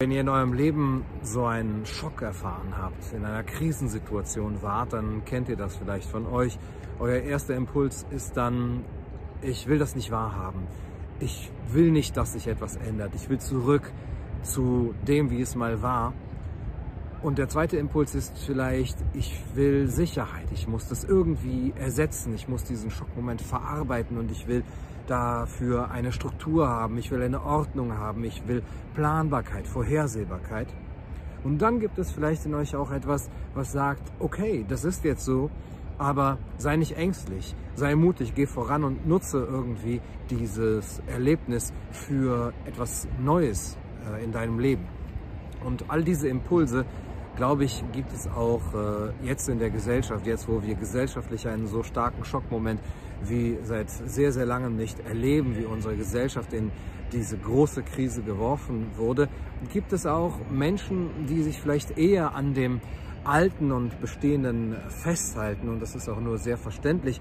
Wenn ihr in eurem Leben so einen Schock erfahren habt, in einer Krisensituation wart, dann kennt ihr das vielleicht von euch. Euer erster Impuls ist dann, ich will das nicht wahrhaben. Ich will nicht, dass sich etwas ändert. Ich will zurück zu dem, wie es mal war. Und der zweite Impuls ist vielleicht, ich will Sicherheit. Ich muss das irgendwie ersetzen. Ich muss diesen Schockmoment verarbeiten und ich will dafür eine Struktur haben, ich will eine Ordnung haben, ich will Planbarkeit, Vorhersehbarkeit. Und dann gibt es vielleicht in euch auch etwas, was sagt, okay, das ist jetzt so, aber sei nicht ängstlich, sei mutig, geh voran und nutze irgendwie dieses Erlebnis für etwas Neues äh, in deinem Leben. Und all diese Impulse, glaube ich, gibt es auch äh, jetzt in der Gesellschaft, jetzt wo wir gesellschaftlich einen so starken Schockmoment wie seit sehr, sehr langem nicht erleben, wie unsere Gesellschaft in diese große Krise geworfen wurde, gibt es auch Menschen, die sich vielleicht eher an dem Alten und Bestehenden festhalten, und das ist auch nur sehr verständlich,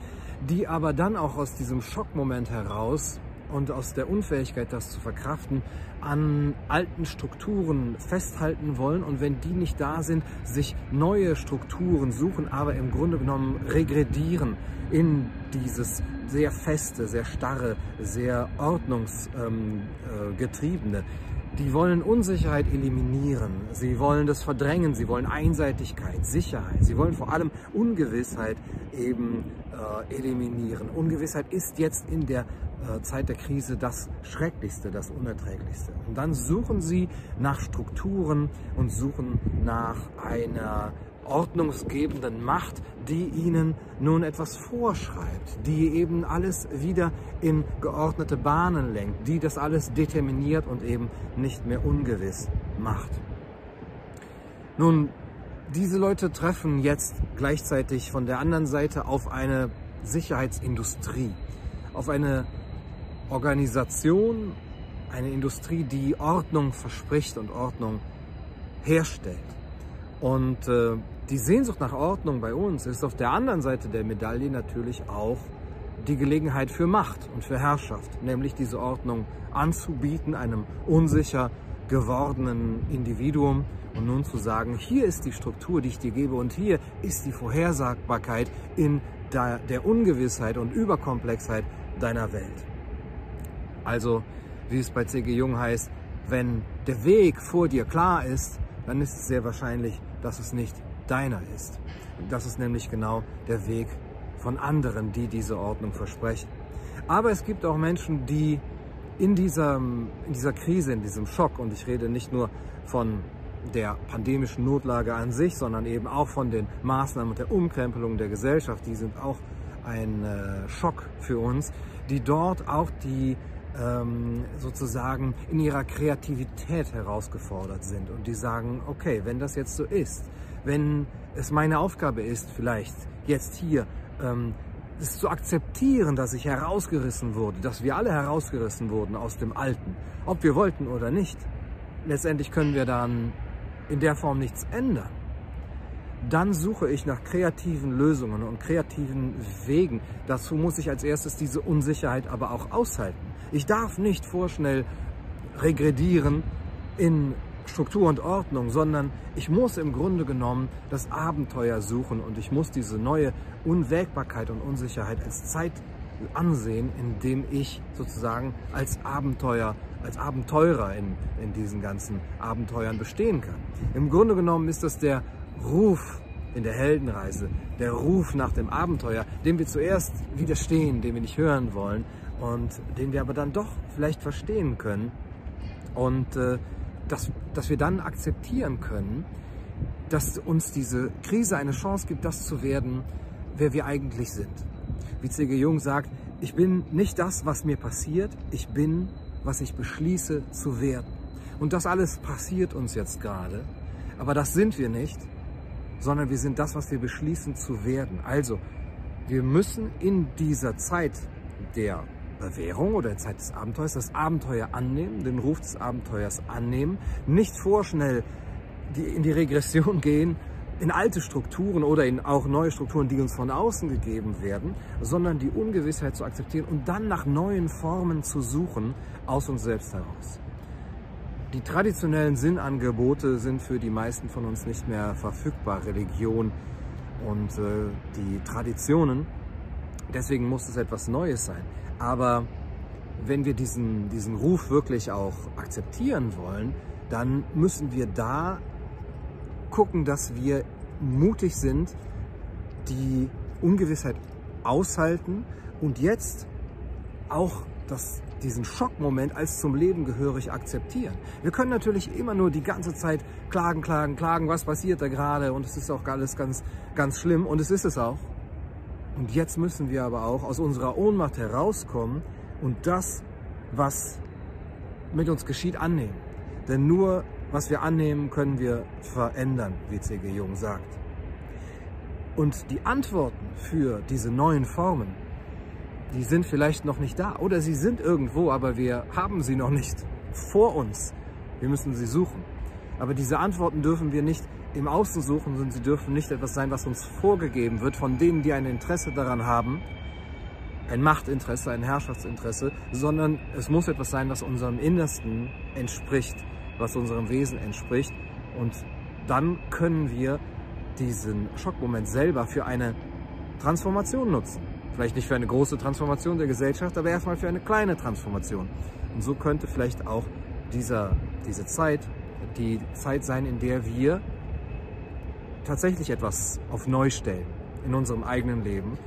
die aber dann auch aus diesem Schockmoment heraus und aus der Unfähigkeit, das zu verkraften, an alten Strukturen festhalten wollen und wenn die nicht da sind, sich neue Strukturen suchen, aber im Grunde genommen regredieren in dieses sehr feste, sehr starre, sehr ordnungsgetriebene. Die wollen Unsicherheit eliminieren, sie wollen das verdrängen, sie wollen Einseitigkeit, Sicherheit, sie wollen vor allem Ungewissheit eben äh, eliminieren. Ungewissheit ist jetzt in der Zeit der Krise das Schrecklichste, das Unerträglichste. Und dann suchen sie nach Strukturen und suchen nach einer ordnungsgebenden Macht, die ihnen nun etwas vorschreibt, die eben alles wieder in geordnete Bahnen lenkt, die das alles determiniert und eben nicht mehr ungewiss macht. Nun, diese Leute treffen jetzt gleichzeitig von der anderen Seite auf eine Sicherheitsindustrie, auf eine Organisation, eine Industrie, die Ordnung verspricht und Ordnung herstellt. Und äh, die Sehnsucht nach Ordnung bei uns ist auf der anderen Seite der Medaille natürlich auch die Gelegenheit für Macht und für Herrschaft, nämlich diese Ordnung anzubieten einem unsicher gewordenen Individuum und nun zu sagen, hier ist die Struktur, die ich dir gebe und hier ist die Vorhersagbarkeit in der, der Ungewissheit und Überkomplexheit deiner Welt. Also, wie es bei C.G. Jung heißt, wenn der Weg vor dir klar ist, dann ist es sehr wahrscheinlich, dass es nicht deiner ist. Das ist nämlich genau der Weg von anderen, die diese Ordnung versprechen. Aber es gibt auch Menschen, die in dieser, in dieser Krise, in diesem Schock, und ich rede nicht nur von der pandemischen Notlage an sich, sondern eben auch von den Maßnahmen und der Umkrempelung der Gesellschaft, die sind auch ein äh, Schock für uns, die dort auch die ähm, sozusagen in ihrer Kreativität herausgefordert sind und die sagen, okay, wenn das jetzt so ist, wenn es meine Aufgabe ist, vielleicht jetzt hier ähm, es zu akzeptieren, dass ich herausgerissen wurde, dass wir alle herausgerissen wurden aus dem Alten, ob wir wollten oder nicht. Letztendlich können wir dann in der Form nichts ändern. Dann suche ich nach kreativen Lösungen und kreativen Wegen. Dazu muss ich als erstes diese Unsicherheit aber auch aushalten. Ich darf nicht vorschnell regredieren in Struktur und Ordnung, sondern ich muss im Grunde genommen das Abenteuer suchen und ich muss diese neue Unwägbarkeit und Unsicherheit als Zeit ansehen, indem ich sozusagen als Abenteuer, als Abenteurer in, in diesen ganzen Abenteuern bestehen kann. Im Grunde genommen ist das der Ruf in der Heldenreise, der Ruf nach dem Abenteuer, dem wir zuerst widerstehen, den wir nicht hören wollen und den wir aber dann doch vielleicht verstehen können und äh, dass, dass wir dann akzeptieren können, dass uns diese Krise eine Chance gibt, das zu werden, wer wir eigentlich sind. Wie C.G. Jung sagt, ich bin nicht das, was mir passiert, ich bin, was ich beschließe zu werden. Und das alles passiert uns jetzt gerade, aber das sind wir nicht, sondern wir sind das, was wir beschließen zu werden. Also, wir müssen in dieser Zeit der Bewährung oder der Zeit des Abenteuers das Abenteuer annehmen, den Ruf des Abenteuers annehmen, nicht vorschnell die, in die Regression gehen, in alte Strukturen oder in auch neue Strukturen, die uns von außen gegeben werden, sondern die Ungewissheit zu akzeptieren und dann nach neuen Formen zu suchen aus uns selbst heraus. Die traditionellen Sinnangebote sind für die meisten von uns nicht mehr verfügbar. Religion und äh, die Traditionen. Deswegen muss es etwas Neues sein. Aber wenn wir diesen, diesen Ruf wirklich auch akzeptieren wollen, dann müssen wir da gucken, dass wir mutig sind, die Ungewissheit aushalten und jetzt auch das, diesen Schockmoment als zum Leben gehörig akzeptieren. Wir können natürlich immer nur die ganze Zeit klagen, klagen, klagen, was passiert da gerade und es ist auch alles ganz, ganz schlimm und es ist es auch. Und jetzt müssen wir aber auch aus unserer Ohnmacht herauskommen und das, was mit uns geschieht, annehmen. Denn nur was wir annehmen, können wir verändern, wie C.G. Jung sagt. Und die Antworten für diese neuen Formen, die sind vielleicht noch nicht da oder sie sind irgendwo, aber wir haben sie noch nicht vor uns. Wir müssen sie suchen. Aber diese Antworten dürfen wir nicht im Außen suchen, sondern sie dürfen nicht etwas sein, was uns vorgegeben wird von denen, die ein Interesse daran haben, ein Machtinteresse, ein Herrschaftsinteresse, sondern es muss etwas sein, was unserem Innersten entspricht, was unserem Wesen entspricht. Und dann können wir diesen Schockmoment selber für eine Transformation nutzen. Vielleicht nicht für eine große Transformation der Gesellschaft, aber erstmal für eine kleine Transformation. Und so könnte vielleicht auch dieser, diese Zeit die Zeit sein, in der wir tatsächlich etwas auf neu stellen in unserem eigenen Leben,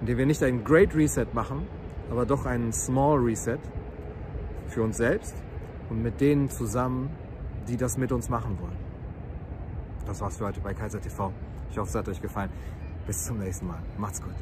in der wir nicht ein Great Reset machen, aber doch einen Small Reset für uns selbst und mit denen zusammen, die das mit uns machen wollen. Das war's für heute bei Kaiser TV. Ich hoffe, es hat euch gefallen. Bis zum nächsten Mal. Macht's gut.